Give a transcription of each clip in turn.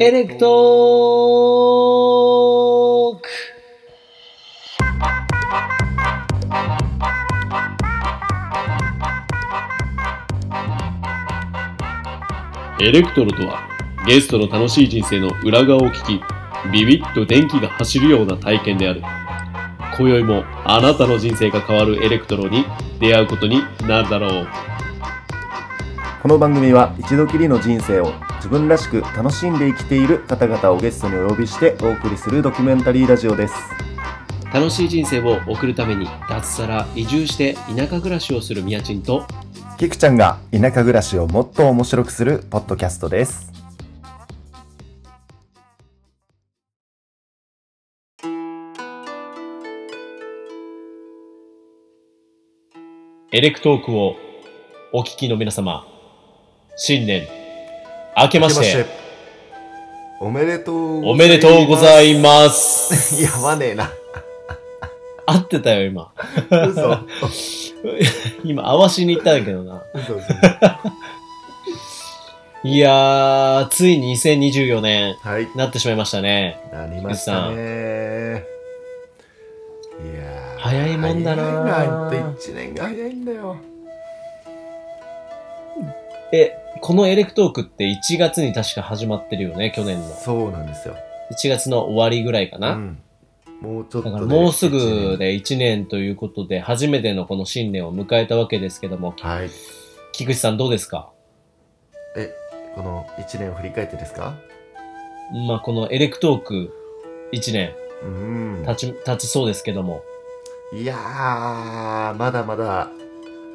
エレクトーク。エレクトロとはゲストの楽しい人生の裏側を聞きビビッと電気が走るような体験である。今宵もあなたの人生が変わるエレクトロに出会うことになるだろう。この番組は一度きりの人生を自分らしく楽しんで生きている方々をゲストにお呼びしてお送りするドキュメンタリーラジオです。楽しい人生を送るために脱サラ移住して田舎暮らしをするみやちんとキクちゃんが田舎暮らしをもっと面白くするポッドキャストです。エレクトークをお聞きの皆様新年明けまして。おめでとうおめでとうございます。す やばねえな。合ってたよ今。嘘。今合わしに行ったんだけどな。嘘嘘。いやーついに2024年はい。なってしまいましたね。なりましたね。いやー早いもんだな早いなって1年が早いんだよえこのエレクトークって1月に確か始まってるよね去年の。そうなんですよ。1月の終わりぐらいかな、うん。もうちょっとだかでらもうすぐで1年ということで、初めてのこの新年を迎えたわけですけども、はい。菊池さんどうですか？えこの1年を振り返ってですか？まあこのエレクトーク1年。うん。経ち、経ちそうですけども、いやーまだまだ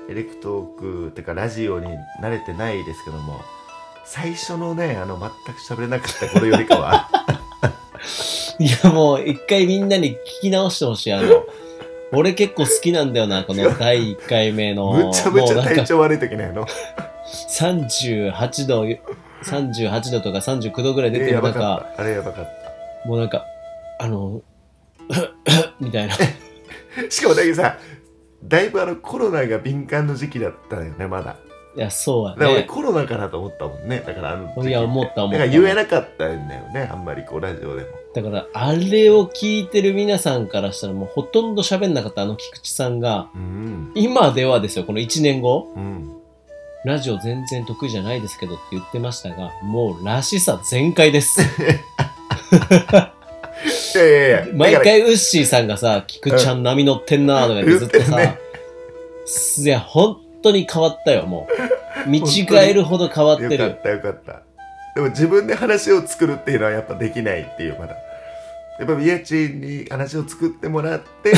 エレクトークってかラジオに慣れてないですけども最初のねあの全く喋れなかった頃よりかは いやもう一回みんなに聞き直してほしい。あの、俺結構好きなんだよな、この第1回目の。むちゃむちゃ体調悪い時ねあの38度、38度とか39度ぐらい出てる中、あれやばかっもうなんか、あの、みたいな。たしかもだけどさだいぶあのコロナが敏感の時期だったよねまだ。いや、そうだから俺。コロナかなと思ったもんね。だからあの時いや、思った思った。だから言えなかったんだよねあんまりこうラジオでも。だから、あれを聞いてる皆さんからしたらもうほとんど喋んなかったあの菊池さんが、うん。今ではですよ、この1年後、うん。ラジオ全然得意じゃないですけどって言ってましたが、もうらしさ全開です。いやいやいや毎回ウッシーさんがさ、菊ちゃん波乗ってんなーとかずっとさ、言っていや、本当に変わったよ、もう。見違えるほど変わってる。よかったよかったでも自分で話を作るっていうのはやっぱできないっていうまだやっぱ家賃に話を作ってもらって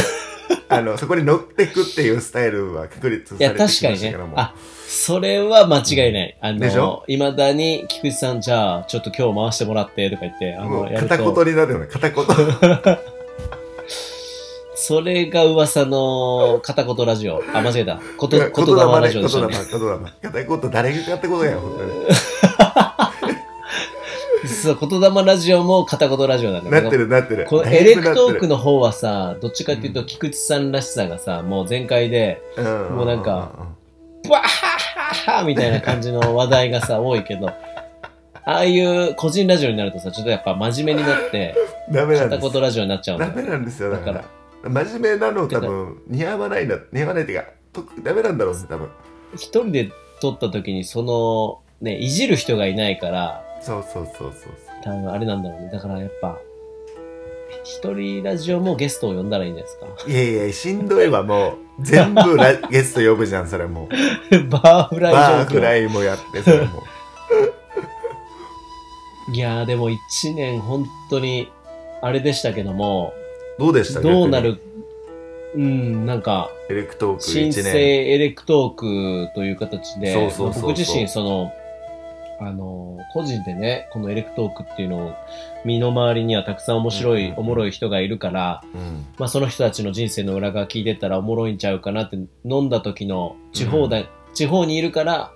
あのそこに乗ってくっていうスタイルは確立さいや、れてきま確かにねしたけど。もあ、それは間違いない。あでしのょ、未だに菊池さん、じゃあ、ちょっと今日回してもらってとか言って、あの、やる片と。言になるよね片言 それが噂の片言ラジオ。あ、間違えた。こと、言霊ラジオでしたね。言霊片言誰が片言やよ本当に そう、言霊ラジオも片言ラジオなんだけど。なってるなってる。このエレクトークなの方はさ、どっちかっていうと、うん。菊池さんらしさがさ、もう全開で、もうなんかバッハッハみたいな感じの話題がさ、多いけど、ああいう個人ラジオになるとさ、ちょっとやっぱ真面目になって、ダメなんです片言ラジオになっちゃうんだよ。ダメなんですよだからら真面目なの多分似合わないんだ似合わないっていうかとダメなんだろうね多分一人で撮った時に、その、ね、いじる人がいないから、そうそうそうそう多分あれなんだろうね。だからやっぱ、一人ラジオもゲストを呼んだらいいんじゃないですか。いやいやしんどいわもう。全部ラ ゲスト呼ぶじゃんそれも。うバーフライ。バーフライもやってそれも。いやーでも一年本当にあれでしたけども、どうでしたどうなる、うん、なんか、エレクトーク新生1年エレクトークという形で、僕自身その、あの、個人でね、このエレクトークっていうのを、身の回りにはたくさん面白い、うんうんうん。おもろい人がいるから、うん。まあその人たちの人生の裏側聞いてったらおもろいんちゃうかなって、飲んだ時の地方だ、地方にいるから、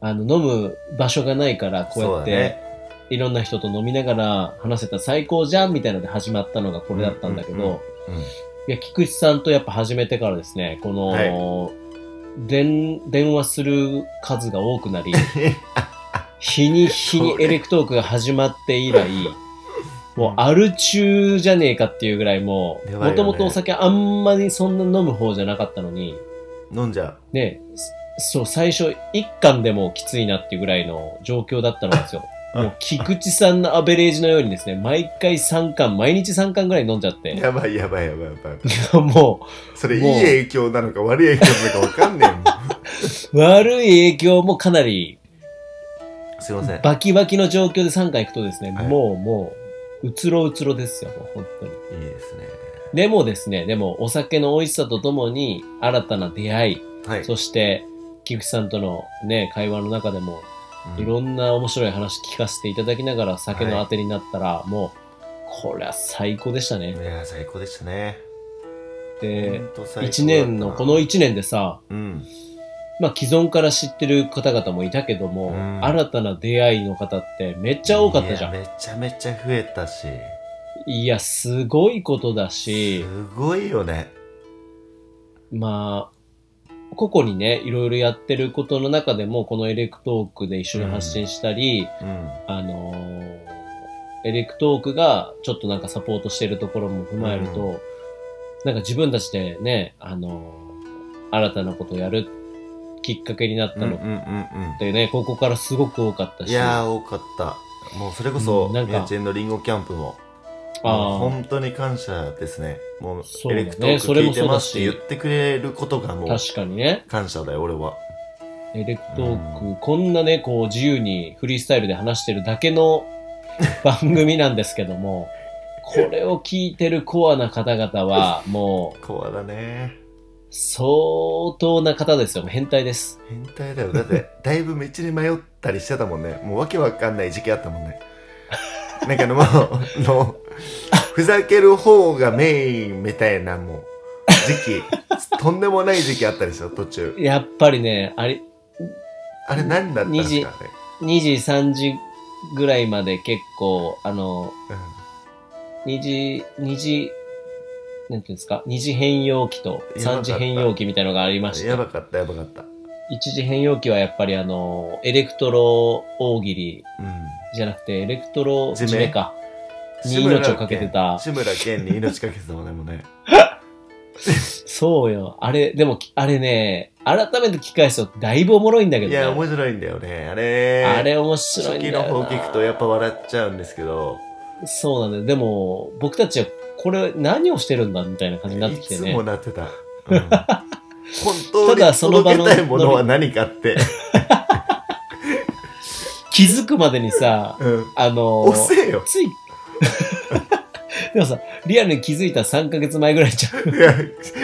あの、飲む場所がないから、こうやって、ねいろんな人と飲みながら話せたら最高じゃんみたいなので始まったのがこれだったんだけど、うんうんうんいや、菊池さんとやっぱ始めてからですね、この、は電電話する数が多くなり、日に日にエレクトークが始まって以来、もうアル中じゃねえかっていうぐらいもう、ともとお酒あんまりそんな飲む方じゃなかったのに、飲んじゃね、そそう、最初一缶でもきついなっていうぐらいの状況だったのですよ。もう菊池さんのアベレージのようにですね、毎回3缶、毎日3缶ぐらい飲んじゃって、う。やばいやばいやばいやばい。もそれいい影響なのか悪い影響なのかわかんねえもん。う 悪い影響もかなりすいません。バキバキの状況で3回行くとですね、はいもうもう、うつろうつろですよ、もう本当に。いいですね。でもですね、でもお酒の美味しさとともに新たな出会い、はい。そして菊池さんとのね、会話の中でもうんいろんな面白い話聞かせていただきながら酒のあてになったら、もう、これは最高でしたね。いや、最高でしたね。でほ、んと最高だったな一年の、この一年でさ、うん。まあ既存から知ってる方々もいたけども、うん新たな出会いの方ってめっちゃ多かったじゃん。めちゃめちゃ増えたし、いや、すごいことだし、すごいよね。まあ、個々にね、いろいろやってることの中でも、このエレクトークで一緒に発信したり、うん。あのーエレクトークがちょっとなんかサポートしてるところも踏まえると、うなんか自分たちでね、あのー新たなことをやるきっかけになったのっうんうんうここからすごく多かったし、いやー、多かった。もうそれこそ、うんなんかみやちんのリンゴキャンプも、本当に感謝ですね。もう、エレクトーク聞いてますって言ってくれることがもう、確かにね、感謝だよ、俺は。エレクトーク、こんなね、こう自由にフリースタイルで話してるだけの 番組なんですけども、これを聞いてるコアな方々は、もう、コアだね。相当な方ですよ。変態です。変態だよ。だって、だいぶ道に迷ったりしてたもんね。もうわけわかんない時期あったもんね。なんかあのもう、あの、ふざける方がメインみたいなもう、時期、とんでもない時期あったでしょ、途中。やっぱりね、あれ、あれ何だったんですかね。2時、3時ぐらいまで結構、あの、2時、2時、なんていうんですか、2時変容期と3時変容期みたいなのがありまうん。して、やばかった、やばかった。1時変容期はやっぱりあの、エレクトロ大喜利うん。じゃなくて、エレクトロ地名締めか。に命をかけてた志村けんに命かけてたもんね、もうね。そうよ。あれ、でも、あれね、改めて聞き返すとだいぶおもろいんだけどね。いや、面白いんだよね。あれ、あれ面白いんだよな。初期の方聞くとやっぱ笑っちゃうんですけど、そうなんだよ。でも、僕たちはこれ何をしてるんだみたいな感じになってきてねいつも。なってた。うん 本当ただにその場の届けたいものは何かって。気づくまでにさ、うん。あの遅えよ。つい、でもさ、リアルに気づいた3ヶ月前ぐらいじゃん。いや、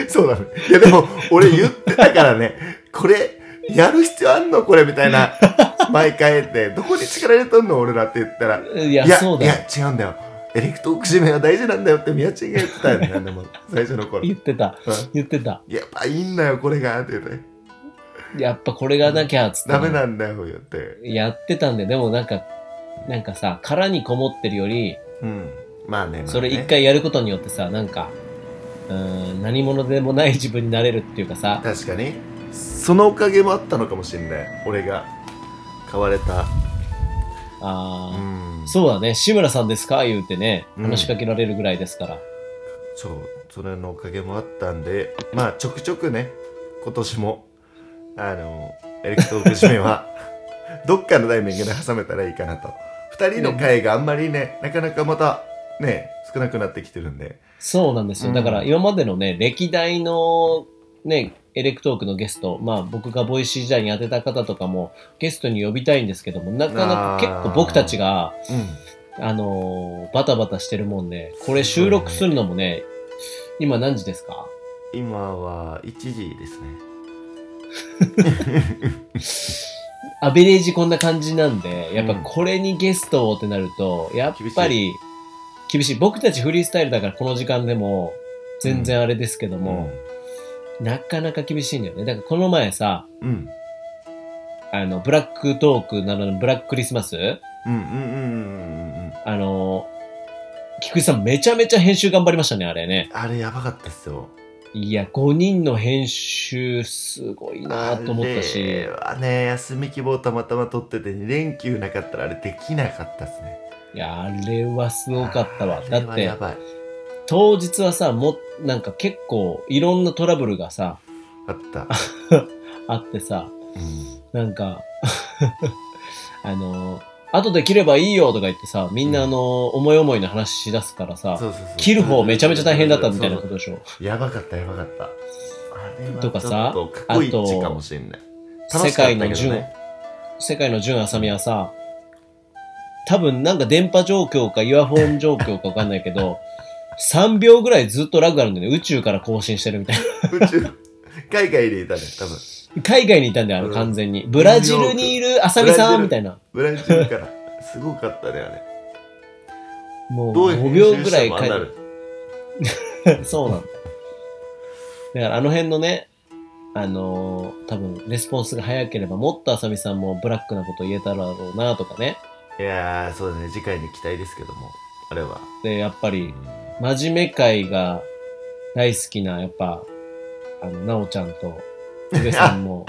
そうだね。いや、でも、俺言ってたからね、これ、やる必要あんの？これ、みたいな。毎回って、どこに力入れとんの？俺らって言ったら、いや、いや、そうだよ。いや、違うんだよ。エレクトーク締めは大事なんだよって宮地が言ってたよね、でも、最初の頃。言ってた。うん言ってた。やっぱいいんだよ、これが、って言って。やっぱこれがなきゃ、つってね、ダメなんだよ、言って。やってたんで、でもなんか、なんかさ、殻にこもってるより、うん。まあね、まあねそれ一。回やることによってさ、なんか、うーん、何者でもない自分になれるっていうかさ、確かに。そのおかげもあったのかもしれない。俺が買われた。あー、うん。そうだね、志村さんですか？言うてね、うん話しかけられるぐらいですから。そう、それのおかげもあったんで、まあちょくちょくね、今年も、あの、エレクトーク締めは、どっかのタイミングで挟めたらいいかなと。二人の回があんまりね、なかなかまた、ね、少なくなってきてるんで。そうなんですよ。うんだから今までのね、歴代のね、エレクトークのゲスト、まあ僕が Voicy 時代に当てた方とかもゲストに呼びたいんですけども、なかなか結構僕たちが、うん。あのーバタバタしてるもんで、これ収録するのもね、今何時ですか？今は1時ですね。アベレージこんな感じなんで、やっぱこれにゲストをってなると、やっぱり厳しい。僕たちフリースタイルだからこの時間でも全然あれですけども、なかなか厳しいんだよね。だからこの前さ、うん。うん。あの、ブラックトークなののブラッククリスマス？うんうんうんうんうんうん。あの、菊池さんめちゃめちゃ編集頑張りましたね、あれね。あれやばかったっすよ。いや、5人の編集すごいなと思ったしあれ、はね、休み希望たまたま取ってて2連休なかったらあれできなかったっすね。いや、あれはすごかったわ。だって。当日はさ、も、なんか結構いろんなトラブルがさ、あった。あってさ、うんなんか、あの、後で切ればいいよとか言ってさ、みんなあの、思い思いの話し出すからさ、そうそうそう切る方めちゃめちゃ大変だったみたいなことでしょ？やばかった、やばかった。あれはとかさちょっと過去一かもしれない。楽世界の純ね、世界の純浅見はさ、多分なんか電波状況かイヤホン状況かわかんないけど、3秒ぐらいずっとラグあるんだよね。宇宙から更新してるみたい宇宙、海外にいたね、多分。な。海外にいたんだよ、あのうん完全に。ブラジルにいる浅見さんみたいな。ブラジルから。すごかったね、あれ。もうどう5秒ぐらい編集してもああなる そうなんだ。だからあの辺のね、あのー多分レスポンスが早ければもっと浅見さんもブラックなこと言えただろうなとかね。いやー、そうだね、次回に期待ですけども。あれは。で、やっぱり真面目会が大好きな、やっぱ、あの、なおちゃんと、宇部さんも、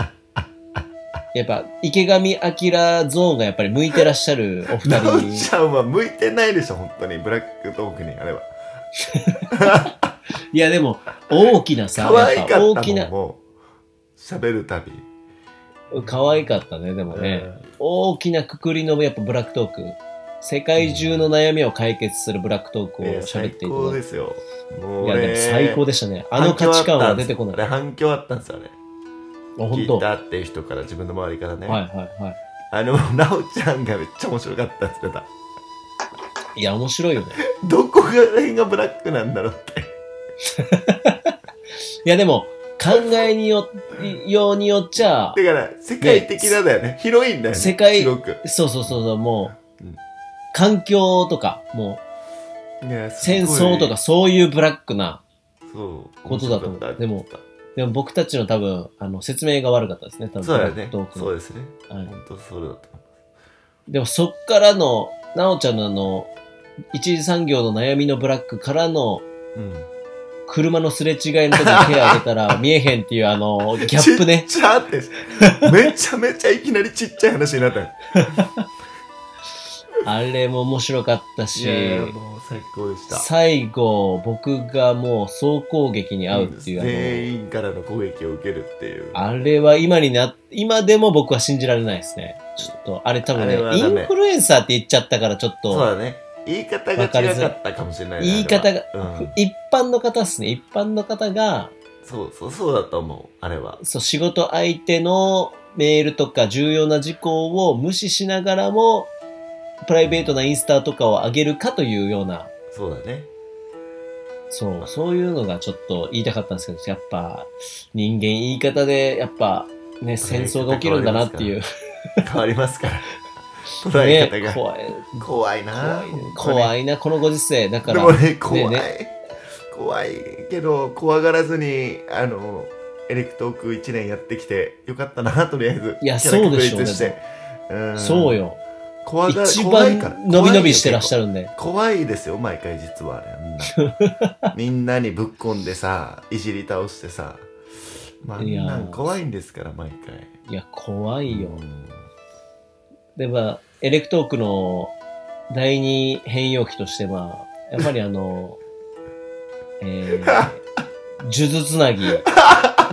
やっぱ、池上彰ゾーンがやっぱり向いてらっしゃるお二人。ちゃんは向いてないでしょ、本当に。ブラックトークに、あれは。いや、でも、大きなさ、可愛か大きな。喋るたび。可愛かったね、でもね。大きなくくりのやっぱブラックトーク。世界中の悩みを解決するブラックトークを喋っていた最高ですよ。もうて。いや、でも最高でしたね。あの価値観は出てこない。反響あったんですよ、あれ。あ、本当。聞いたはいっていう人から、自分の周りからね。はいはい。あの、なおちゃんがめっちゃ面白かったって言ってた。いや、面白いよね。どこが辺がブラックなんだろうって。いや、でも、考えによ、ようによっちゃ、だから、世界的なだよね。広いんだよね。世界すごく。そうそうそうそう、もう、うん環境とか、もう、戦争とか、、そういうブラックな。ことだと思うでもでも僕たちの多分、あの、説明が悪かったですね、多分。そうだよねそうですね。はい本当それだとでもそっからの、なおちゃんのあの、一次産業の悩みのブラックからの、思う。うん。車のすれ違いの時に手を挙げたら 見えへんっていうあの、ギャップね。ちっちゃって、めちゃめちゃいきなりちっちゃい話になったよ。あれも面白かったいし、やいやもう最高でした。最後、僕がもう総攻撃に遭うっていう、全員からの攻撃を受けるっていう。あれは今にな、今でも僕は信じられないですね。ちょっと、あれ多分ね、インフルエンサーって言っちゃったからちょっと、そうだね。言い方が違かったかもしれないね言い方がうん。一般の方ですね。一般の方が、そうそう、そうだと思う。あれは。そう、仕事相手のメールとか重要な事項を無視しながらも、プライベートなインスタとかを上げるかというような、そうだね。そう、そういうのがちょっと言いたかったんですけど、やっぱ人間言い方で、やっぱね、戦争が起きるんだなっていう。変わりますから。捉え方ね、が。怖い。怖いな怖いな、このご時世。だから、でもね、怖い。ね怖いけど、怖がらずに、あの、エレクトーク1年やってきて、よかったな、とりあえず。いやそうでしょうねそう。よ。怖が一番伸び伸びしてらっしゃる。るんで。怖いですよ、毎回実はあれ。みんな にぶっ込んでさ、いじり倒してさ。まあ、いん怖いんですから、毎回。いや、怖いよ。うんで、まあ、エレクトークの第二変容期として、まあ、やっぱりあの、えー、数珠つなぎ、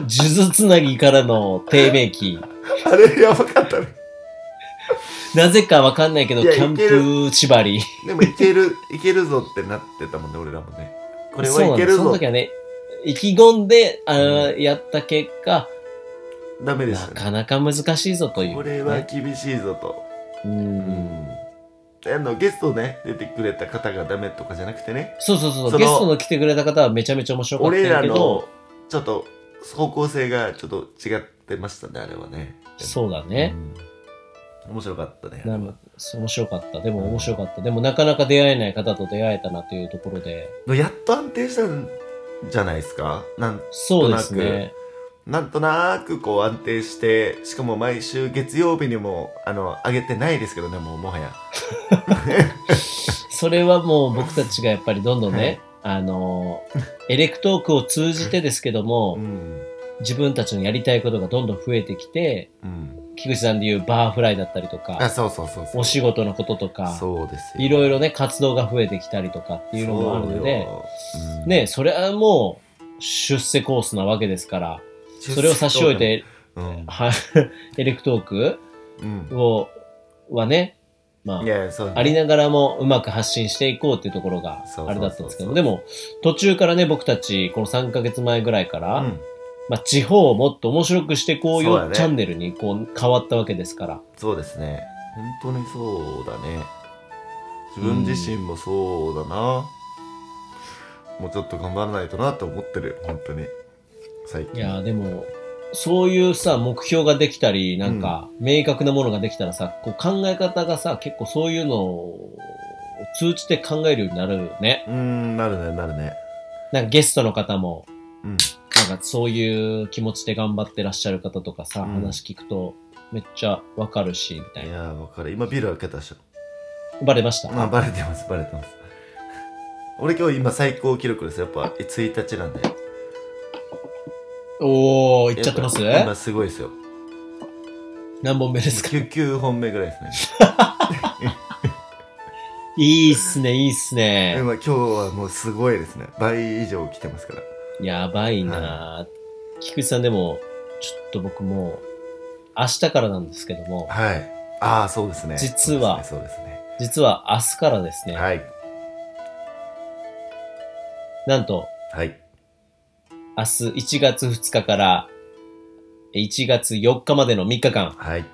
数珠つなぎからの低迷期。あれ、やばかったね。なぜかわかんないけど、いやキャンプ縛り。でも、いける、いけるぞってなってたもんね、俺らもね。これはいけるぞそうなんですその時。はね、意気込んで、あーやった結果、なダメでしたね。かなか難しいぞという、これは厳しいぞと。う。うんん。あの、ゲストね、出てくれた方がダメとかじゃなくてね、そうそうそうそのゲストの来てくれた方はめちゃめちゃ面白かったん俺らやけどの、ちょっと、方向性がちょっと違ってましたね、あれはね。そうだね。うん面白かったね。なる面白かった。でも面白かった。でもなかなか出会えない方と出会えたなというところで。やっと安定したんじゃないですか？なんそうですね。なんとなくこう安定して、しかも毎週月曜日にも、あの、上げてないですけどね、もうもはや。それはもう僕たちがやっぱりどんどんね、あの、エレクトークを通じてですけども、うん。自分たちのやりたいことがどんどん増えてきて、うん。菊池さんで言うバーフライだったりとあ、か、そうそうそうそう。お仕事のこととか、そうですよ。いろいろね、活動が増えてきたりとかっていうのもあるので、そうよ、うんね、それはもう出世コースなわけですから、それを差し置い、て、うん。は エレクトークうん。を、はね、まあい、や、そうね、ありながらもうまく発信していこうっていうところがそうそうそうそうあれだったんですけど、でも途中からね、僕たちこの3ヶ月前ぐらいから、うん。まあ地方をもっと面白くしてこうよ、そうだねチャンネルにこう変わったわけですから。そうですね。本当にそうだね。自分自身もそうだな。もうちょっと頑張らないとなと思ってる、本当に。最近。いやーでも、そういうさ、目標ができたり、なんか、明確なものができたらさ、こう考え方がさ、結構そういうのを通じて考えるようになるね。うーん、なるね、なるね。なんかゲストの方も、うん。なんかそういう気持ちで頑張ってらっしゃる方とかさ、うん話聞くとめっちゃわかるし、みたいな。いやー、わかる。今ビル開けたでしょ。バレました、まあ、バレてます、バレてます。俺今日今最高記録です。やっぱ1日なんで。おー、いっちゃってます？やぱ今すごいですよ。何本目ですか？9, 9本目ぐらいですね。いいっすね、いいっすね。今今日はもうすごいですね。倍以上来てますから。やばいな、菊池さんでも、ちょっと僕もう、明日からなんですけども、はい。ああ、そうですね。実はそうですね。実は明日からですね、はい。なんと、はい。明日1月2日から1月4日までの3日間、はい。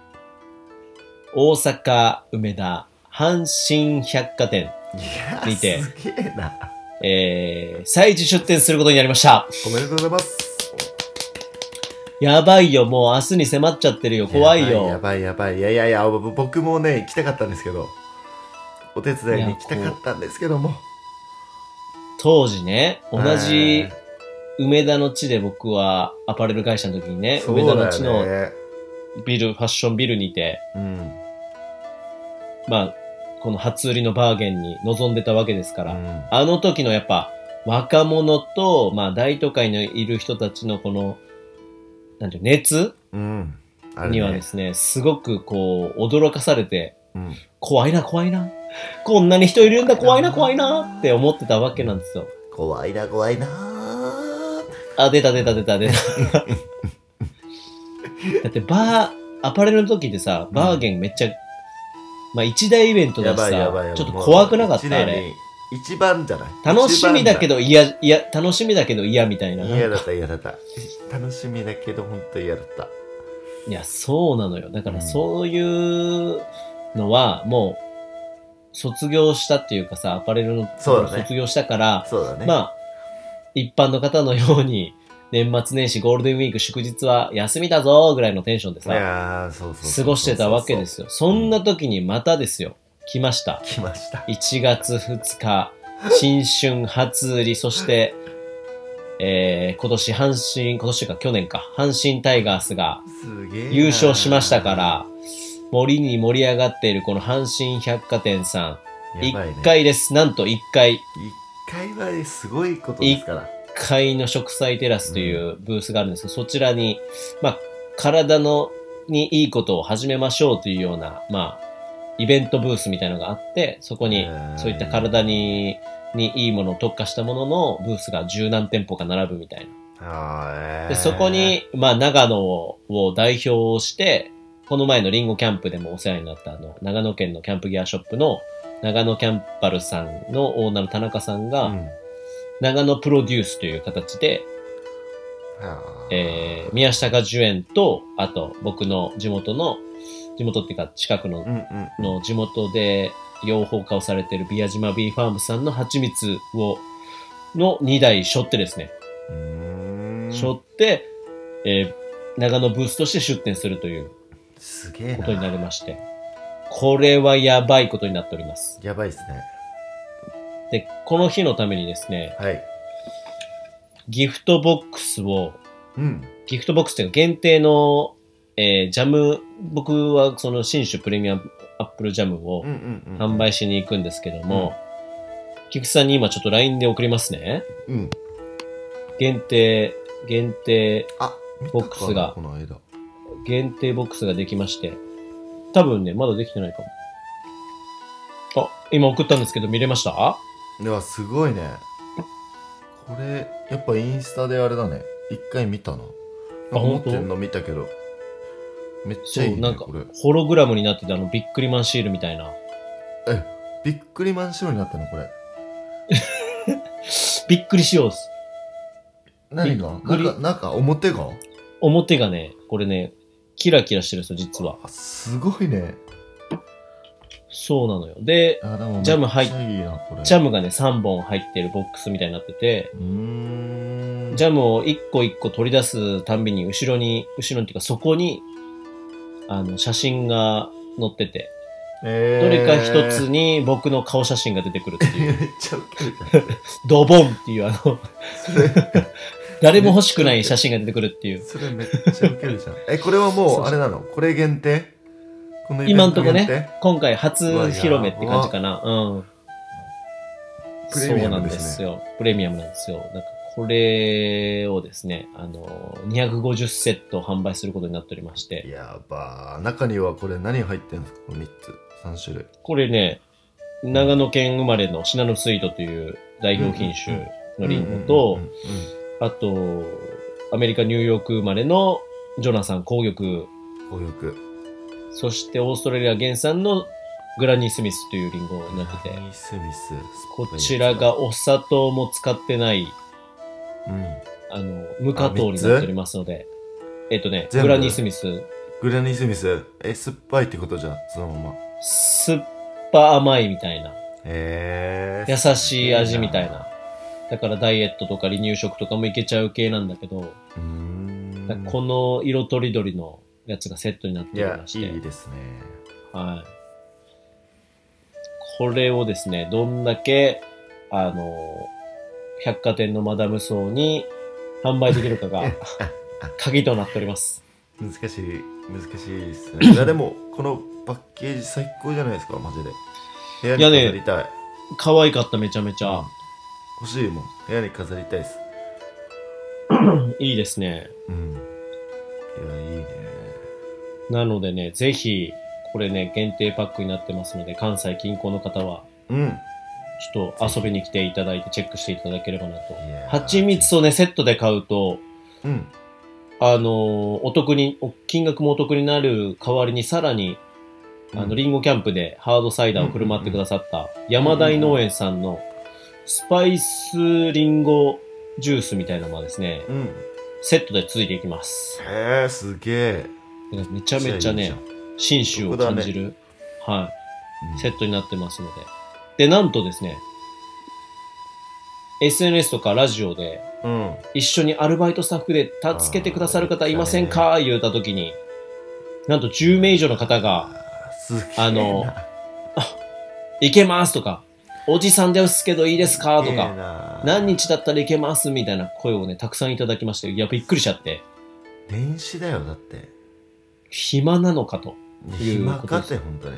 大阪梅田阪神百貨店、いやー見てすげえな。えー、再次出店することになりました。おめでとうございます。やばいよ、もう明日に迫っちゃってるよ、怖いやよ。ばいやばい。いやいやいや、ぼ僕もね、行きたかったんですけど、お手伝いに行きたかったんですけども。当時ね、同じはい梅田の地で僕はアパレル会社の時にね、そう梅田だの地の。ビル、ファッションビルにて、うん。まあ、この初売りのバーゲンに臨んでたわけですから、うんあの時のやっぱ若者と、まあ大都会にいる人たちのこの、なんていうの熱？うん。ねにはですね、すごくこう、驚かされて、うん。怖いな、怖いな。こんなに人いるんだ、怖いな、怖いなって思ってたわけなんですよ。怖いな、怖いなあ、出た出た出た出た。だってバー、アパレルの時でさ、バーゲンめっちゃ、まあ一大イベントだやしさ、ばいやばいやばい。ちょっと怖くなかったあれ。一番じゃない？楽しみだけど。ど嫌、いや、楽しみだけど嫌みたいな。嫌だった嫌だった。楽しみだけど本当嫌だった。いや、そうなのよ。だかうんらそういうのは、もう、卒業したっていうかさ、アパレルの卒業したから、そうだね。まあ、一般の方のように、年末年始、ゴールデンウィーク、祝日は休みだぞぐらいのテンションでいさ、過ごしてたわけですよ。そんな時にまたですよ、来ました。来ました。1月2日、新春初売り、そして、えー、今年阪神、今年か去年か、阪神タイガースが。優勝しましたから、森に盛り上がっているこの阪神百貨店さん、ね1。階です。なんと1階、一回はすごいことですから。1階の植栽テラスというブースがあるんですけど、そちらに、まあ、体のにいいことを始めましょうというような、まあ、イベントブースみたいなのがあって、そこにそういった体に、にいいものを特化したもののブースが十何店舗か並ぶみたいな。で、そこに、まあ、長野を代表して、この前のリンゴキャンプでもお世話になった、あの、長野県のキャンプギアショップの、長野キャンパルさんのオーナーの田中さんが、うん長野プロデュースという形で、えー、宮下果樹園と、あと、僕の地元の、地元っていうか、近くの、の地元で養蜂家をされている宮島ビーファームさんの蜂蜜を、の2台背負ってですね、背負って、えー、長野ブースとして出店するというすげえことになな。りまして、これはやばいことになっております。やばいですね。で、この日のためにですね、はい。ギフトボックスを、うん。ギフトボックスっていうか限定の、えージャム、僕はその新種プレミアムアップルジャムをうんうんうん。販売しに行くんですけども、菊池さんに今ちょっと LINE で送りますね。うん。限定、限定、ボックスがこの間。限定ボックスができまして。多分ね、まだできてないかも。あ、今送ったんですけど見れました？いや、すごいね。これ、やっぱインスタであれだね。一回見たな。なんか持ってんの見たけど。めっちゃいいね、なんかこれ。、ホログラムになってて、あの、ビックリマンシールみたいな。え、びっくりマンシロになったのこれ。びっくりしようっす。何が？びっくり？中、中、表が？表がね、これね、キラキラしてるんですよ、実は。あすごいね。そうなのよ。で、あ、でもジャム入っめっちゃいいな、これ。ジャムがね、3本入ってるボックスみたいになってて、うーん。ジャムを1個1個取り出すたんびに、後ろに、後ろにっていうか、そこに、あの、写真が載ってて、えどれか一つに僕の顔写真が出てくるってい めっう、ちゃウケる。ドボンっていう、あの、それ、誰も欲しくない写真が出てくるっていう。それめっちゃウケるじゃん。え、これはもう、あれなの？これ限定？この今んとこね、今回初披露目って感じかな。うん。プレミアムですねそうなんですよ。プレミアムなんですよ。なんかこれをですね、あの、250セット販売することになっておりまして、やばー。中にはこれ何入ってんですか？この3つ。3種類。これね、長野県生まれのシナノスイートという代表品種のリンゴとあと、アメリカ・ニューヨーク生まれのジョナサン紅玉、うん。紅玉。そしてオーストラリア原産のグラニー・スミスというリンゴになってて、ナニースミス。こちらがお砂糖も使ってない、うん。あの、無加糖になっておりますので、えっとね、グラニー・スミス、グラニースミス？え、酸っぱいってことじゃん。そのまま。酸っぱ甘いみたいな、へー。優しい味みたいな。だからダイエットとか離乳食とかもいけちゃう系なんだけど、この色とりどりのやつがセットになっておりま、して、いいですね。はい。これをですね、どんだけ、あの、百貨店のマダム層に販売できるかが 鍵となっております。難しい、難しいですね。いや、でも、このパッケージ最高じゃないですか、マジで。部屋に飾りたい。可愛かった、めちゃめちゃ。欲しいもん。部屋に飾りたいです。いいですね。うん。いや、いいね。なのでね、ぜひ、これね、限定パックになってますので、関西近郊の方は、うん。ちょっと遊びに来ていただいてチェックしていただければなと。蜂蜜をね、セットで買うと、うん。あのーお得に、お金額もお得になる代わりにさらに、あの、リンゴキャンプでハードサイダーを振る舞ってくださった山台農園さんのスパイスリンゴジュースみたいなのがですね、うん。セットでついていきます。へえ、すげえ。めちゃめちゃね、新種を感じる、はい、セッットになってますので。で、なんとですね、SNS とかラジオでト。うん。一緒にアルバイトスタッフで助けてくださる方いませんか？言うたときに、なんと10名以上の方が、あー、すげえな。あのいけますとか、おじさんですけどいいですかとか、な何日だったらいけますみたいな声をね、たくさんいただきまして、いや、びっくりしちゃって、電子だよ、だって。暇なのかと。いう暇かって、本当に。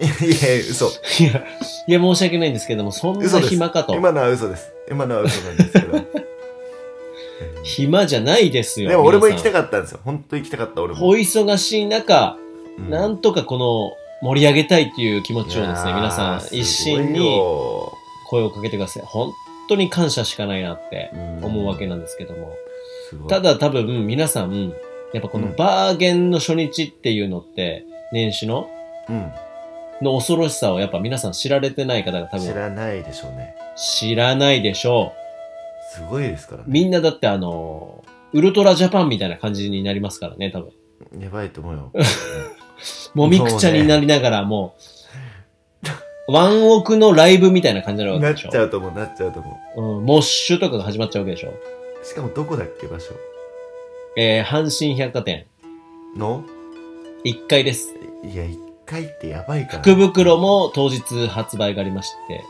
いやいや、嘘。いや、いや、申し訳ないんですけども、そんな暇かと。今のは嘘です。今のは嘘なんですけど。暇じゃないですよ。でも俺も行きたっかったんですよ。本当行きたかった、俺も。お忙しい中、うんなんとかこの盛り上げたいっていう気持ちをですね、皆さん一心によ声をかけてください。本当に感謝しかないなってうん思うわけなんですけども。ただ多分皆さん、やっぱこのうんバーゲンの初日っていうのって、年始の？うん。の恐ろしさをやっぱ皆さん知られてない方が多知分らないでしょうね。知らないでしょすごいですからう。ね。みんなだってあの、ウルトラジャパンみたいな感じになりますからね、多分。やばいと思うよ。もみくちゃになりながらもう、ワンオクのライブみたいな感じになるわなっけでしょ。ちゃうと思う、なっちゃうと思うん、モッシュとかが始まっちゃうわけでしょ。う。しかもどこだっけ、場所えー、阪神百貨店、の？1階です。いや、一回ってやばいから。福袋も当日発売がありまして、いや、一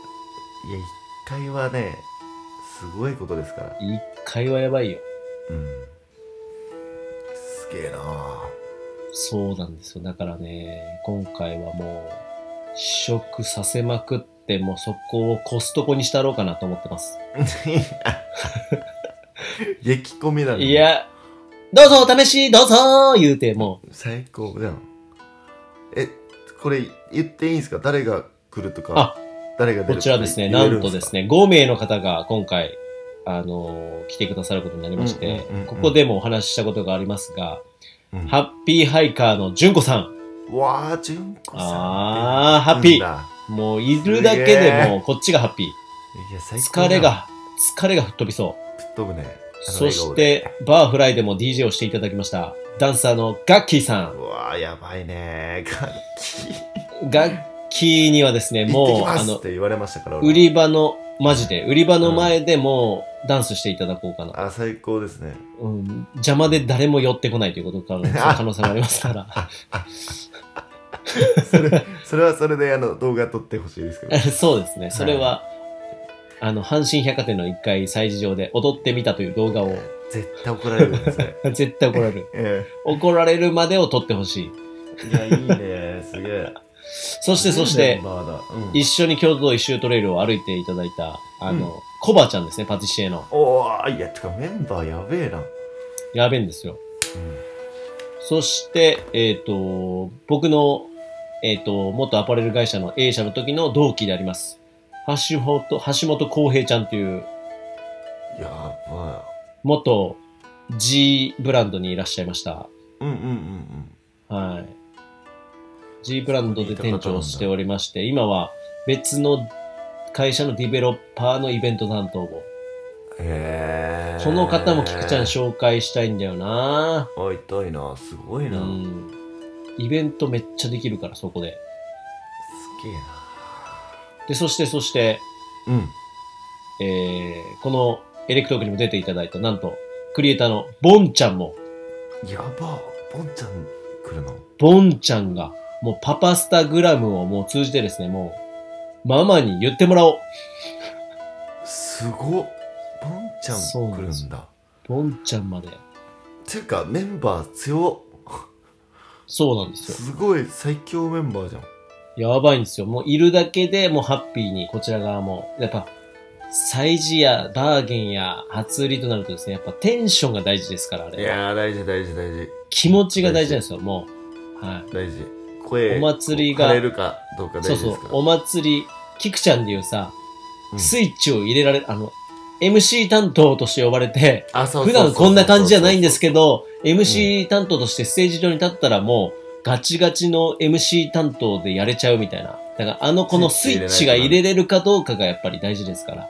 回はね、すごいことですから。1階はやばいよ。うん。すげえなそうなんですよ。だからね、今回はもう、試食させまくっって、もうそこをコストコにしたろうかなと思ってます。激コミなのいや、どうぞお試しどうぞ言うて、も。最高じゃん。えこれ言っていいんですか？誰が来るとかあう、誰が出るこちらですね、なんとですね。ね、5名の方が今回、あのー来てくださることになりましてうんうんうんうん、ここでもお話ししたことがありますが、うん。ハッピーハイカーの純子さん。わあ純子さん。あーハッピー。ーもういるだけでもうこっちがハッピー。いや最高疲れが、疲れが吹っ飛びそう。吹っ飛ぶねそして、バーフライでも DJ をしていただきました。ダンサーのガッキーさん。うわあやばいね楽器ガッキーにはですね、もう、あのますっ、て言われましたから俺売り場の、マジで、売り場の前でもうダンスしていただこうかな。あ最高ですねうん、邪魔で誰も寄ってこないということか 可能性もありますから。それそれはそれであの動画撮ってほしいですけど そうですね。それは、あの、阪神百貨店の一回催事場で踊ってみたという動画を、絶対怒られるんですね絶対怒られる。え怒られるまでを撮ってほしい。えいやいいねすげえそして、そして、うん、一緒に京都一周トレイルを歩いていただいた、あの、うんコバちゃんですね、パティシエの。おーいやてかメンバーやべえな、やべえんですよ。そして、えっ、と、僕の、えっ、と、元アパレル会社の A 社の時の同期であります。橋本、橋本浩平ちゃんという、やば元 G ブランドにいらっしゃいました。いうんうんうんはい。G ブランドで店長をしておりまして、今は別の会社のディベロッパーのイベント担当を。うんへえこの方も菊ちゃん紹介したいんだよな会いたいなすごいうな、ん。イベントめっちゃできるから、そこで。すげえで、そして、そして、なうん。えー、このエレクトークにも出ていただいた、なんと、クリエイターのボンちゃんも、やばボンちゃん来るの？ボンちゃんが、もうパパスタグラムをもう通じてですね、もう、ママに言ってもらおう。すごっ。ボンちゃん来るんだ。ボンちゃんまで。ていうかメンバー強っ。そうなんですよ。すごい最強メンバーじゃんやばいんですよ。もういるだけでもうハッピーに、こちら側も。やっぱ、催事やバーゲンや初売りとなるとですね、やっぱテンションが大事ですから、あいれ。やー大事大事大事気持ちが大事なんですよ、もう。はい。大事声お祭りが枯れるかどうかそう大事ですか、らそうお祭り、キクちゃんでいうさ、うんスイッチを入れられる、あの、MC 担当として呼ばれて、あそう普段こんな感じじゃないんですけどど、MC 担当としてステージ上に立ったらもう、ガチガチの MC 担当でやれちゃうみたいな。だからあのこのスイッチが入れれるかどうかがやっぱり大事ですから。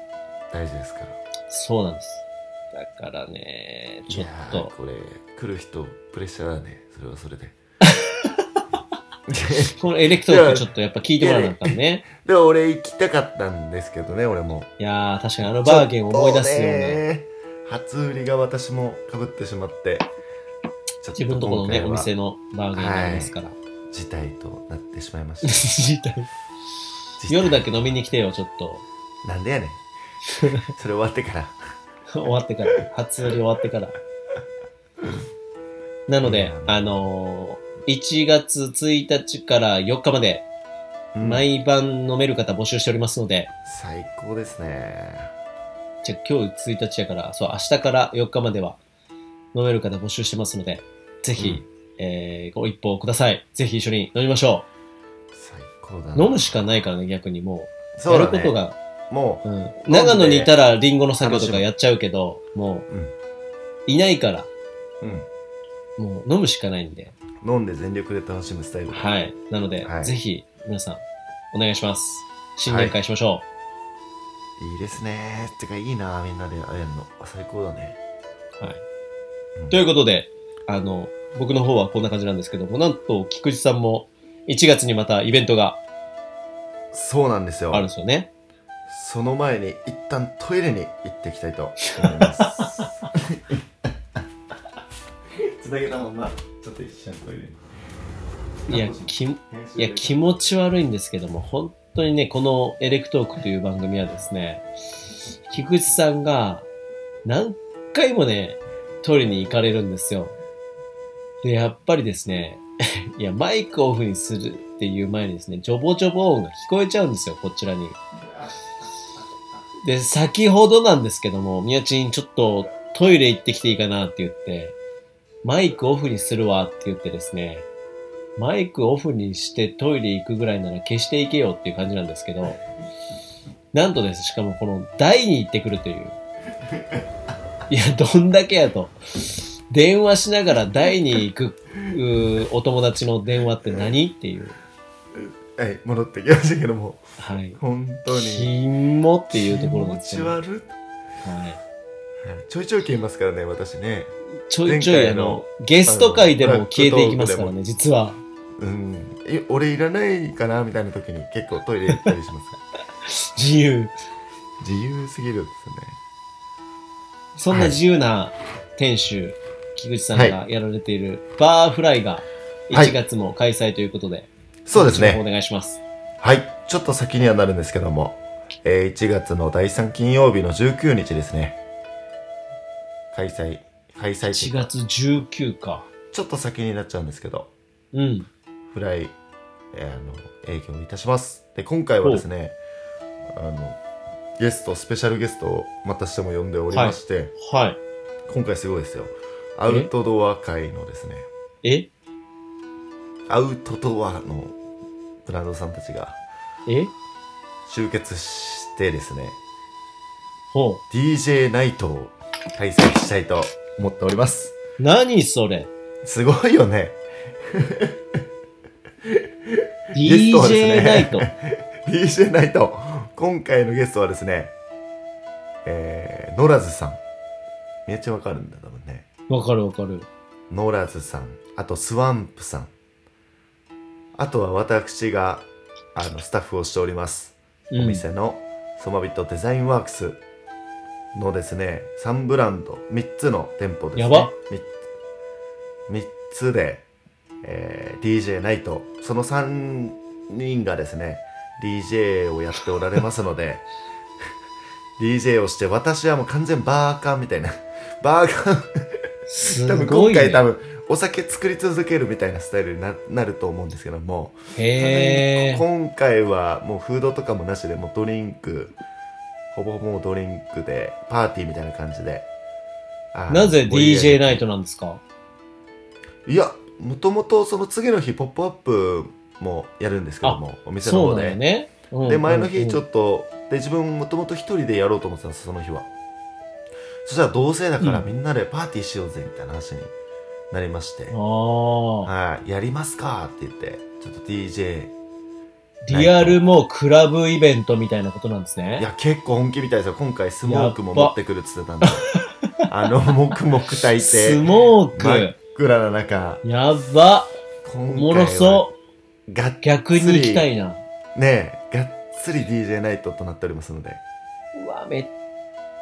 大事ですからそうなんです。だからね、ちょっと、これ来る人プレッシャーだねそれはそれで このエレクトークちょっとやっぱ聞いてもらわなかったね。でも俺行きたかったんですけどね俺もいやー、確かにあのバーゲンを思い出すような。ね初売りが私も被ってしまって自分とこのね、お店のバーゲンになりますから。事態となってしまいました。事態。夜だけ飲みに来てよ、ちょっと。なんでやねん。それ終わってから。終わってから。初売り終わってから。なので、あのー、1月1日から4日まで、うん。毎晩飲める方募集しておりますので、最高ですね。じゃあ今日1日やから、そう、明日から4日までは飲める方募集してますので、ぜひ、えー、ご一報ください。ぜひ一緒に飲みましょ最高だ飲むしかないからね、逆にもう。やそうだねることが、もうん。長野にいたらリンゴの作業とかやっちゃうけど、もううんう、いないから、うんもう飲むしかないんで。飲んで全力で楽しむスタイルはい。なので、はいぜひ、皆さん、お願いします。新年会しましょいいですねてかいいなみんなで会えるの最高だねう。はい。うんということで、あの、僕の方はこんな感じなんですけども、なんと、菊池さんも1月にまたイベントがそうなんですよ。あるんですよね。その前に一旦トイレに行ってきたいと思います。つなげたまんまちょっと一瞬トイレに。いや、き、いや、気持ち悪いんですけども、本当にね、このエレクトークという番組はですね、菊池さんが何回もね、トイレに行かれるんですよ。で、やっぱりですね、いや、マイクオフにするっていう前にですね、ジョボジョボ音が聞こえちゃうんですよ、こちらに。で、先ほどなんですけども、みやちんちょっとトイレ行ってきていいかなって言って、マイクオフにするわって言ってですね、マイクオフにしてトイレ行くぐらいなら消していけよっていう感じなんですけど、なんとです、しかもこの台に行ってくるという。いや、どんだけやと。電話しながら台に行くお友達の電話って何？っていう。はい、戻ってきましたけども、はい。本当に。ひもっていうところなんです気。持ち悪いちょいちょい消えますからね、私ね。ちょいちょいあの、ゲスト会でも消えていきますからね、実は。うん。え俺いらないかなみたいな時に結構トイレ行ったりします。自由。自由すぎるんですよね。そんな自由な店主、木口さんがやられているバーフライがはい1月も開催ということで、そうです情報おね。願いします。はい。ちょっと先にはなるんですけども、えー1月の第3金曜日の19日ですね。開催、開催1というか月19か。ちょっと先になっちゃうんですけど、うん。フライ、えーあの、営業いたします。で、今回はですね、あの、ゲスト、スペシャルゲストをまたしても呼んでおりまして、はい。今回すごいですよ。アウトドア界のですね、え？アウトドアのブランドさんたちがえ？集結してですね、ほ DJ ナイトを開催したいと思っております。う。何それ？すごいよね。ゲストはですね ?DJ ナイト。DJ ナイト。今回のゲストはですね、えー、ノラズさん。めっちゃわかるんだ、多分ね。わかるわかる。ノラズさん。あと、スワンプさん。あとは私が、あの、スタッフをしております。うんお店のソマビットデザインワークスのですね、3ブランド、3つの店舗ですね。やば 3, つで、えー DJ ナイト、その3人がですね、DJ をやっておられますので、DJ をして、私はもう完全バーカーみたいな、バーカー、す多分。今回多分、お酒作り続けるみたいなスタイルにななると思うんですけども。今回はもうフードとかもなしでもうドリンクほぼほぼドリンクでパーティーみたいな感じで。なぜ DJ ナイトなんですか？いやもともとその次の日ポップアップもやるんですけどもお店の方で、だよね。うんで前の日ちょっっと、で自分もともと一人でやろうと思ってたんですその日はそしたら同性だからうんみんなでパーティーしようぜみたいな話になりまして、はいやりますかって言ってちょっと DJ あ。リアルもうクラブイベントみたいなことなんですね。いや、結構本気みたいですよ。今回スモークも持ってくるっつってたんで。あの、黙々炊いスて、モー真っク。暗な中、やば。今おもろそう。逆に行きたいな。ねえ、がっつり DJ ナイトとなっておりますので。うわ、めっ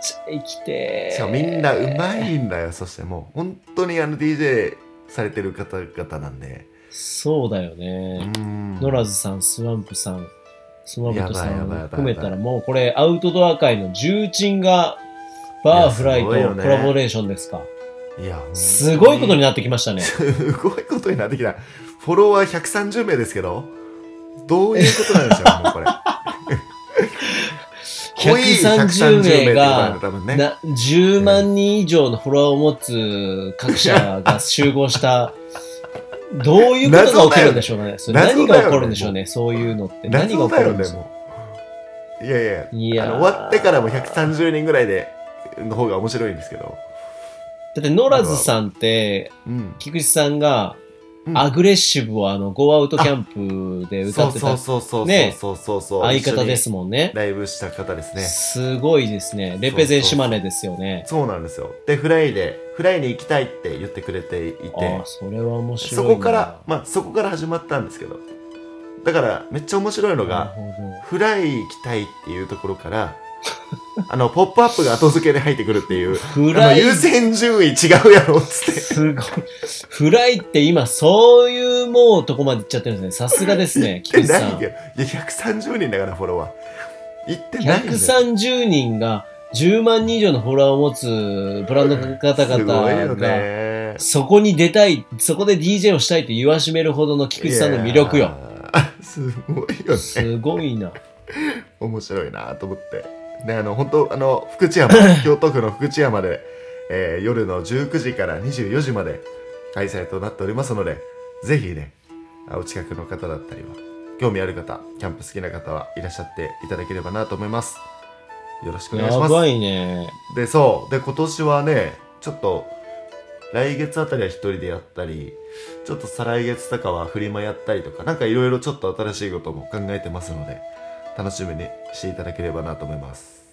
ちゃ行きてー。しかもみんなうまいんだよ。そしてもう、本当にあの DJ されてる方々なんで。そうだようね。ん。ノラズさん、スワンプさん、スワンプトさん含めたらもうこれアウトドア界の重鎮がバーフライとコラボレーションですか。いや、すごいことになってきましたね。すごいことになってきた。フォロワー130名ですけど、どういうことなんでしょう、もうこれ。濃い130名が130多分ね。な10万人以上のフォロワーを持つ各社が集合した、どういうことが起きるんでしょうかね。何が起こるんでしょうね、そういうのって。何が謎起こるんでしょもう。いやいや、う。いや終わってからも130人ぐらいで、の方が面白いんですけど。だって、ノラズさんって、うん。菊池さんが、うんアグレッシブをあの、ゴーアウトキャンプで歌ってたそうそうそうそうねそうそうそう。相方ですもんね。ライブした方ですね。すごいですね。レペゼン島根ですよね。そうなんですよ。で、フライで、フライに行きたいって言ってくれていあてあ、、それは面白そいな。こから、まあそこから始まったんですけど。だから、めっちゃ面白いのが。フライ行きたいっていうところから、あの、ポップアップが後付けで入ってくるっていう、フライ、優先順位違うやろっつって。すごい。フライって今、そういうもうとこまで行っちゃってるんですね。さすがですね、菊池さん。ないや、130人だから、フォロワー。言ってないんだよ。130人が10万人以上のフォロワーを持つブランドの方々が、ね。そこに出たい、そこで DJ をしたいと言わしめるほどの菊池さんの魅力よ。すごいよね。すごいな。面白いなと思って。ね、あの、本当あの、福知山、京都府の福知山で、えー夜の19時から24時まで開催となっておりますので、ぜひね、あお近くの方だったりは、興味ある方、キャンプ好きな方はいらっしゃっていただければなと思います。よろしくお願いします。やばいね。で、そう。で、今年はね、ちょっと、来月あたりは一人でやったり、ちょっと再来月とかはフリマやったりとか、なんかいろいろちょっと新しいことも考えてますので、楽しみにしていただければなと思います。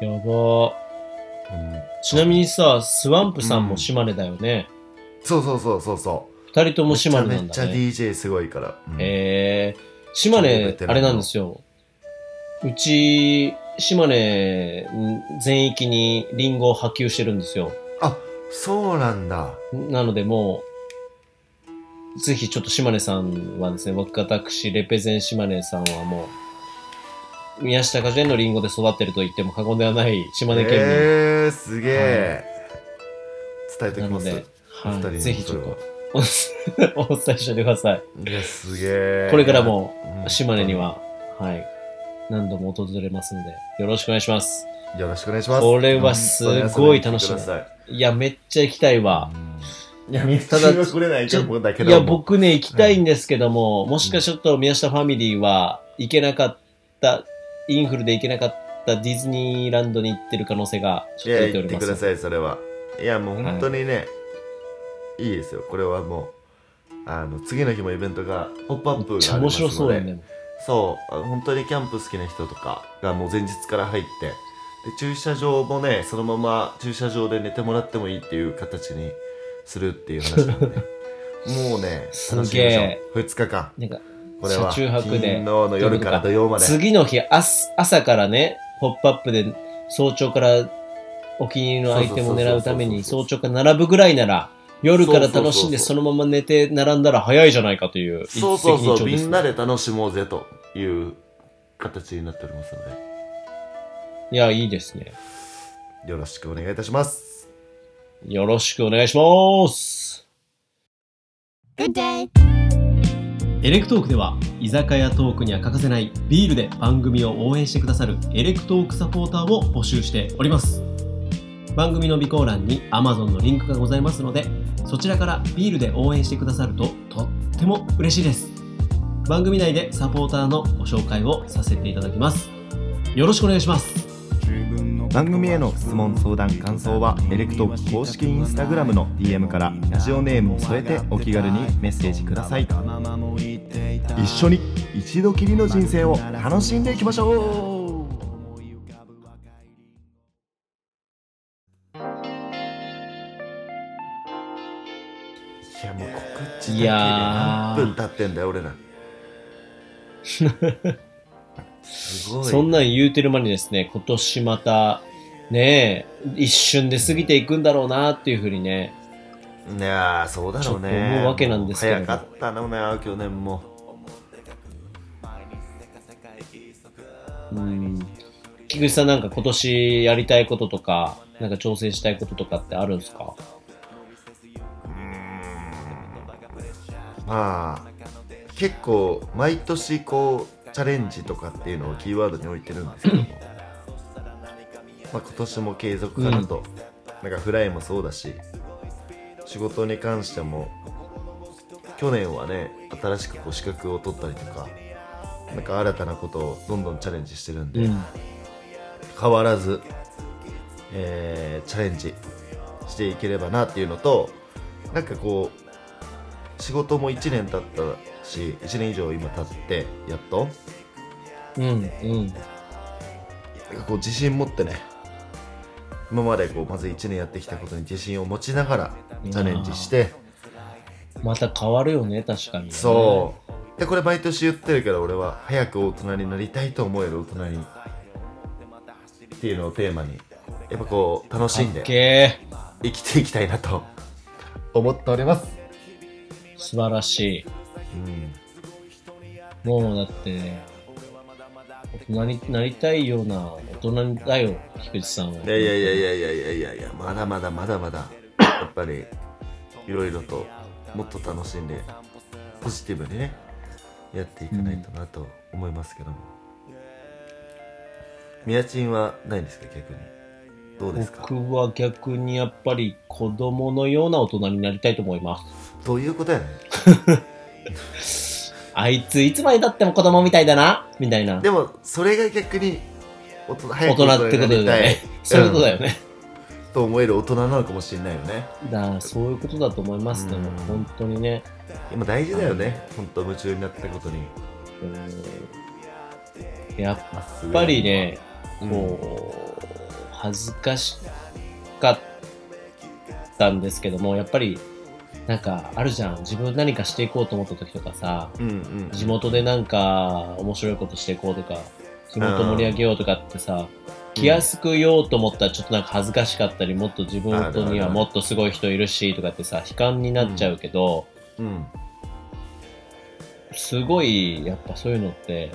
やば。うん、ちなみにさ、スワンプさんも島根だよね。そうそうそうそうそう。二人とも島根なんめっちゃだね。めっちゃ DJ すごいから。うんえー、島根あれなんですよ。うち、島根全域にリンゴを波及してるんですよ。あ、そうなんだ。なのでもう、ぜひちょっと島根さんはですね、僕、私、レペゼン島根さんはもう、宮下果樹園のリンゴで育ってると言っても過言ではない島根県民。えー、すげえ、伝えておきます。なので、はい、ぜひちょっとお、お伝えしておいてください。いや、すげえ。これからもうん島根には、はい、何度も訪れますので、よろしくお願いします。よろしくお願いします。これはすごい楽しみいや、めっちゃ行きたいわ。いや、宮下は来れないと思うんだけど。いや、僕ね、行きたいんですけども、もしかしちょっと宮下ファミリーは行けなかった、インフルで行けなかったディズニーランドに行ってる可能性がいや、ちょっと出ております。言ってください、それは。いや、もう本当にね、い、いですよ。これはもう、あの、次の日もイベントが、ポップアップがありますので。白そうやね。そう、あ本当にキャンプ好きな人とかがもう前日から入って、で、駐車場もね、そのまま駐車場で寝てもらってもいいっていう形にするっていう話なんで、もうね、すげえ楽しみましょう。2日間。なんか、これは、車中泊で金の夜から土曜まで。次の日朝、朝からね、ポップアップで早朝からお気に入りのアイテムを狙うために早朝から並ぶぐらいなら、夜から楽しんでそのまま寝て並んだら早いじゃないかというそうそうそう、みんなで楽しもうぜという形になっておりますのいや、いいですね。で、よろしくお願いいたします。よろしくお願いします。Good day. エレクトークでは居酒屋トークには欠かせないビールで番組を応援してくださるエレクトークサポーターを募集しております番組の備考欄に Amazon のリンクがございますのでそちらからビールで応援してくださるととっても嬉しいです番組内でサポーターのご紹介をさせていただきますよろしくお願いします番組への質問相談感想はエレクトーク公式インスタグラムの DM からラジオネームを添えてお気軽にメッセージください。一緒に一度きりの人生を楽しんでいきましょう。いや、もう告知何分経ってんだよ、俺ら。すごい。そんなん言うてる間にですね今年またねえ一瞬で過ぎていくんだろうなっていうふうにねいやー、そうだろうね。思うわけなんですけれど早かったのね、去年も。うん菊池さんなんか今年やりたいこととか、なんか挑戦したいこととかってあるんですか？まあ、結構、毎年こう、チャレンジとかっていうのをキーワードに置いてるんですけども。まあ、今年も継続かなと。なんかフライもそうだし、仕事に関しても、去年はね、新しくこう資格を取ったりとか、なんか新たなことをどんどんチャレンジしてるんで、うん。変わらず、えーチャレンジしていければなっていうのとなんかこう仕事も1年経ったし1年以上今経ってやっとうん。うん。こう自信持ってね今までこうまず1年やってきたことに自信を持ちながらチャレンジしてまた変わるよね、確かに、ね。そうでこれ毎年言ってるけど俺は早く大人になりたいと思える大人にっていうのをテーマにやっぱこう楽しんでけ生きていきたいなと思っております。ー素晴らしうん、い。もうだって、大人になりたいような大人だよ、菊池さんは。いやいやいやいやいやいやいやいやまだまだまだまだやっぱりいろいろともっと楽しんでポジティブにねやっていかないとなと思いますけども、宮ちんはないんですか逆に？どうですか？僕は逆にやっぱり子供のような大人になりたいと思います。どういうことやね あいついつまで経っても子供みたいだなみたいな。んでもそれが逆に大人大人ってことだよね。そういうことだよね。と思える大人なのかもしれないよねだそういうことだと思います。でもうん本当にね。今大事だよね本当夢中になったことにうんやっぱりね、うんこう、恥ずかしかったんですけども、やっぱり、なんかあるじゃん。自分何かしていこうと思った時とかさ、うんうん。地元でなんか面白いことしていこうとか、地元盛り上げようとかってさ、気安く言おうと思ったらちょっとなんか恥ずかしかったり、もっと自分にあるあるはもっとすごい人いるしとかってさ、悲観になっちゃうけど、うん。すごいやっぱそういうのって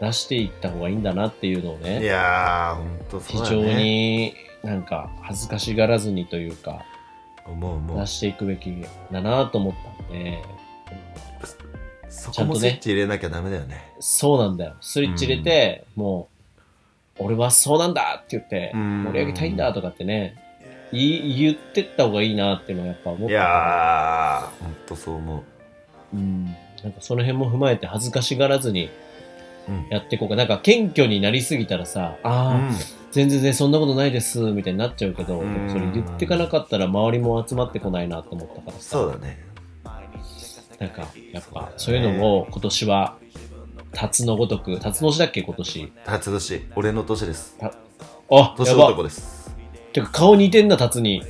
まあ出していった方がいいんだなっていうのをいね、やー本当そうだ非常ねになんか恥ずかしがらずにというか、思う思う。出していくべきだなと思ったんで、そちゃんとスイッチ入れなきゃダメだよね。そうなんだよ。スイッチ入れて、もう、俺はそうなんだって言って、うん。盛り上げたいんだとかってね、言い言ってった方がいいなっていうのはやっぱ思った。いやー本当そう思う。うん。なんかその辺も踏まえて恥ずかしがらずにうん。やっていこうか。なんか謙虚になりすぎたらさ、ああ、全然ね、そんなことないです、みたいになっちゃうけど、うそれ言ってかなかったら周りも集まってこないなと思ったからさ。そうだねなんか、やっぱ、そういうのを今年は、辰のごとく、辰の年だっけ今年？初年。俺の年です。あ、や年ば男です。てか顔似てんな、辰に。い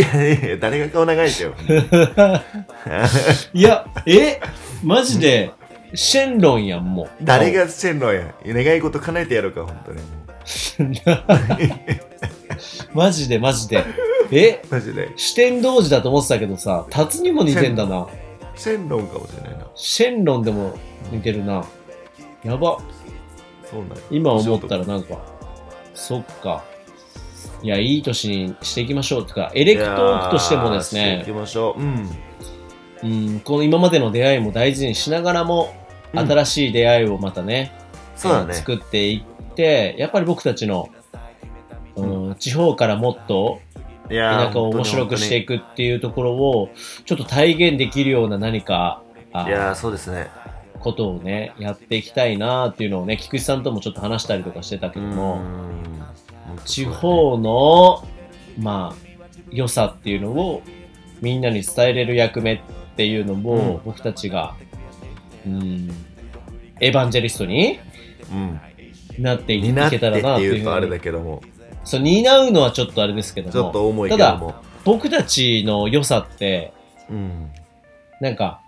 やいや誰が顔長いってよ。いや、え？マジで、シェンロンやん、もう。誰がしてんのや。願い事叶えてやるか本当に マジで、マジで。え？マジで四天童子だと思ってたけどさ、辰にも似てんだな。シェンロンかもしれないなシェンロンでも似てるな。やば。そうなんや今思ったらなんか、そっか。いや、いい年にしていきましょう。とか、エレクトークとしてもですねいき、ましょううんうん、この今までの出会いも大事にしながらも、うん新しい出会いをまたね、そうだね作っていって、やっぱり僕たちの、うん、地方からもっと田舎を面白くしていくっていうところを、ちょっと体現できるような何か、あいやーそうですね。ことをね、やっていきたいなっていうのをね、菊池さんともちょっと話したりとかしてたけども、地方の、まあ、良さっていうのをみんなに伝えれる役目っていうのを、うん。僕たちが、うん、エヴァンジェリストにうんなっていけたらなっていうとあれだけども。そう、担うのはちょっとあれですけども、ちょっと重いけども。僕たちの良さって、うん。なんか、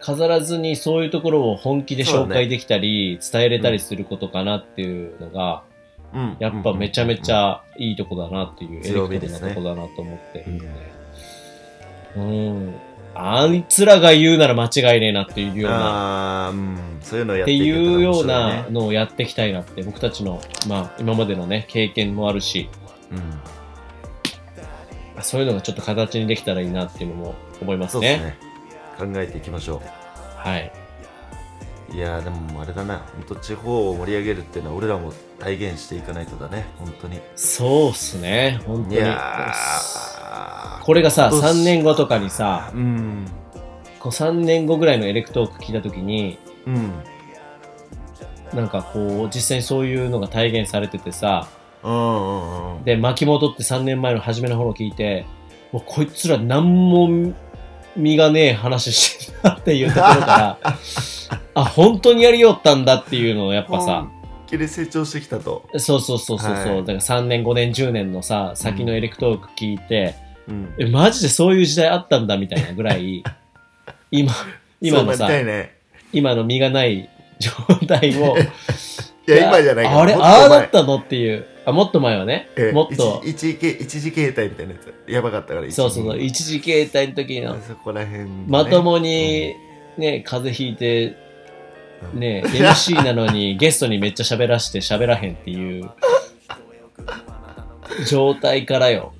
飾らずにそういうところを本気で紹介できたり、伝えれたりすることかなっていうのが、うん。やっぱめちゃめちゃいいとこだなっていう、エレクトル強みですね。なとこだなと思ってるんで。うん。あいつらが言うなら間違いねえなっていうような、うんそういうのをやっていうようなねのをやっていきたいなって、僕たちの、まあ今までのね、経験もあるし、うん。そういうのがちょっと形にできたらいいなっていうのも思いますね。そうですね。考えていきましょはい。ういやーでもあれだな。本当地方を盛り上げるっていうのは俺らも体現していかないとだね。本当に。そうっすね、本当に。いやー。これがさ、今年3年後とかにさ、うん。こう3年後ぐらいのエレクトーク聞いたときに、うん。なんかこう、実際にそういうのが体現されててさ、うんうんうんで、巻き戻って3年前の初めの頃聞いて、もうこいつら何も身がねえ話してるなっていうところから、あ、本当にやりよったんだっていうのをやっぱさ、本気で成長してきたと。そうそうそうそうそう、はい。だから3年5年10年のさ、先のエレクトーク聞いて、うん。え、マジでそういう時代あったんだみたいなぐらい、今、今のさね。今の身がない状態を、いや今じゃないあれ、ああだったのっていう、あ、もっと前はね、ええもっと、一一時形一時形態みたいなやつやばかったからそうそうそう、一一時形態の時の。時、そこら辺、ね、まともに、ね、風邪ひいて、ね、MC なのに ゲストにめっちゃ喋らして喋らへんっていう状態からよ。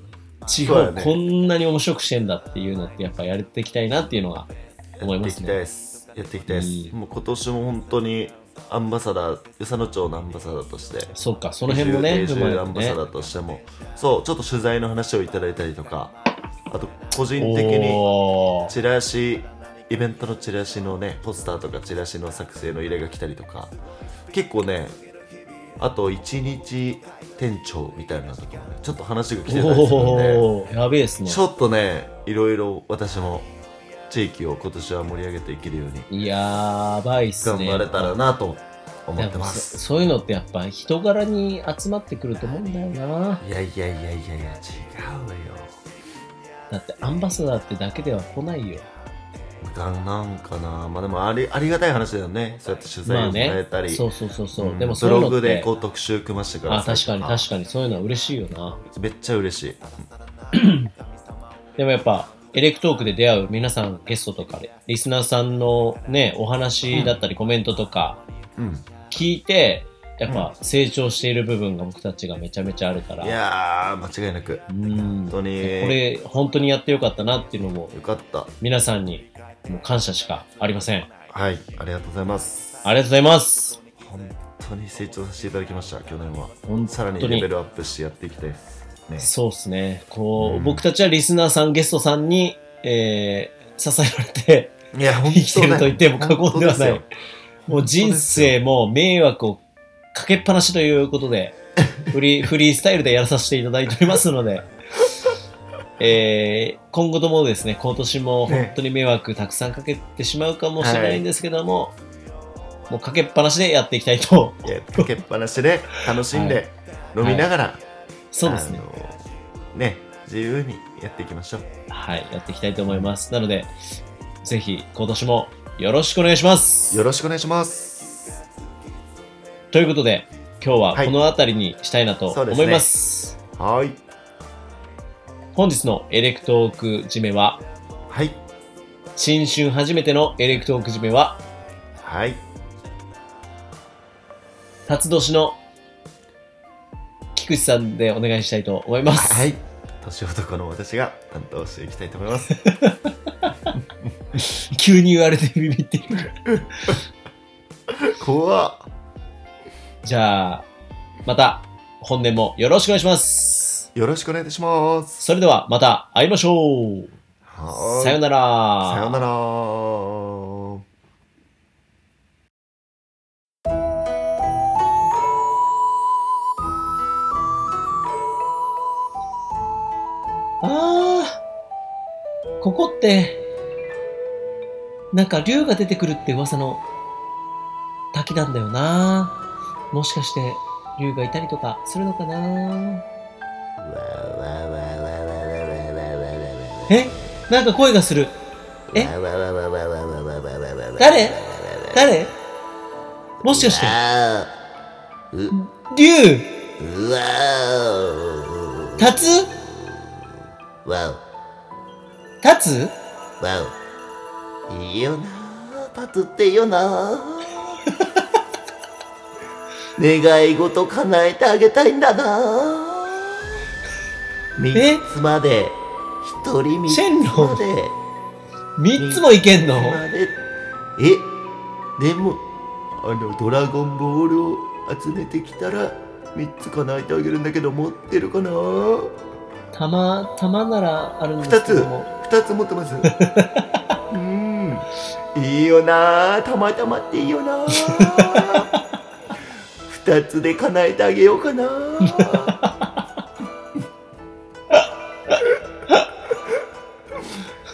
地方こんなに面白くしてんだっていうのってやっぱやっていきたいなっていうのが思いますやっていきたいね。です。やっていきたいです、うん。もう今年も本当にアンバサダー与謝野町のアンバサダーとして。そうか、その辺もね、永住アンバサダ。ーとしても。そうちょっと取材の話をいただいたりとか。あと個人的にチラシイベントのチラシのねポスターとかチラシの作成の依頼が来たりとか。結構ねあと一日店長みたいなところね。ちょっと話が来てたりするんで。やべえっすね。ちょっとねいろいろ私も地域を今年は盛り上げていけるようにやばいっすね。頑張れたらなと思ってますそそういうのってやっぱ人柄に集まってくると思うんだよな。いやいやいやいやいや違うわよだってアンバサダーってだけでは来ないよ。がなんかなまあでもありありがたい話だよねそうやって取材をもらえたり、。そうそうそうそう。んでもそういうのってブログでこう特集組ましてくだあ、さい確かに確かにそういうのは嬉しいよな。めっちゃ嬉しい でもやっぱ、エレクトークで出会う皆さんゲストとかで、リスナーさんのね、お話だったりコメントとかうん。聞いて、やっぱ成長している部分が僕たちがめちゃめちゃあるから。いやー間違いなく。うん。本当に。これ、本当にやってよかったなっていうのも、よかった。皆さんにもう感謝しかありません。はい。ありがとうございます。ありがとうございます。本当に成長させていただきました去年は。本さらに当にレベルアップしてやっていきたいですね。そうですね。こう、うん。僕たちはリスナーさん、ゲストさんに、えー、支えられて、いや本生きてると言っても過言ではない。もう人生も迷惑をかけっぱなしということで、フリー、フリースタイルでやらさせていただいておりますので、えー、今後ともですね、今年も本当に迷惑たくさんかけてしまうかもしれないんですけども、もうかけっぱなしでやっていきたいと。いやかけっぱなしで楽しんで飲みながら、そうですね。ね自由にやっていきましょうはい、やっていきたいと思います。なので、ぜひ今年もよろしくお願いします。よろしくお願いしますということで、今日ははいこの辺りにしたいなと思います。はい本日のエレクトーク締めは、はい新春初めてのエレクトーク締めは、はい辰年の菊池さんでお願いしたいと思います。はい年男の私が担当していきたいと思います 急に言われてビビってる。怖っじゃあ、また本年もよろしくお願いします。よろしくお願いいたしますそれではまた会いましょう。さよなら。さよならここって、なんか竜が出てくるって噂の滝なんだよな。もしかして竜がいたりとかするのかな。え？なんか声がする。え？誰？誰？もしかして、竜立つ？立ついいよな。立つっていいよな。願い事叶えてあげたいんだな。三つまで。一人三つまで。三つもいけんの？え？でもあのドラゴンボールを集めてきたら三つ叶えてあげるんだけど持ってるかな？玉、玉ならあるんですけども。二つ持ってます。うん。いいよな。たまたまっていいよな。二つで叶えてあげようかな。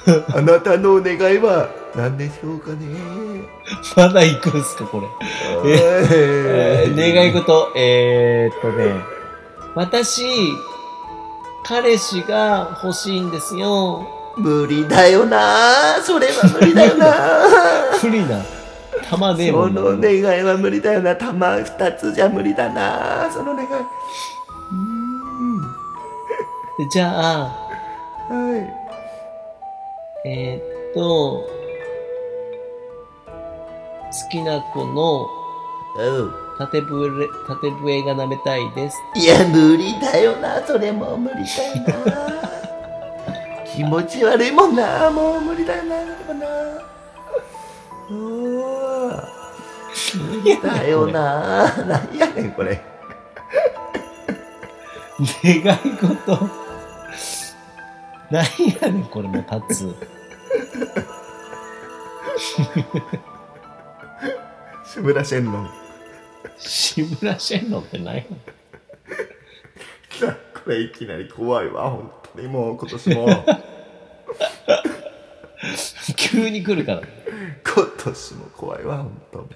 あなたのお願いは何でしょうかね。まだ行くんすか、これ。えー願い事、えー、っとね、私、彼氏が欲しいんですよ。無理だよな。それは無理だよな。不利な。玉ねえもんなその願いは無理だよな。玉二つじゃ無理だな。その願い。うん。でじゃあ、はい。えー、っと、好きな子のうん。縦笛、縦笛が舐めたいです。いや無理だよな。それも無理だよな気持ち悪いもんな。もう無理だよな。それもなうわだよな。何やねんこれ。願い事。何やねん、これもう立つ。志村シェンロン志村シェンロンって何や。ねん。これいきなり怖いわ本当にもう今年も 急に来るから。今年も怖いわ本当もう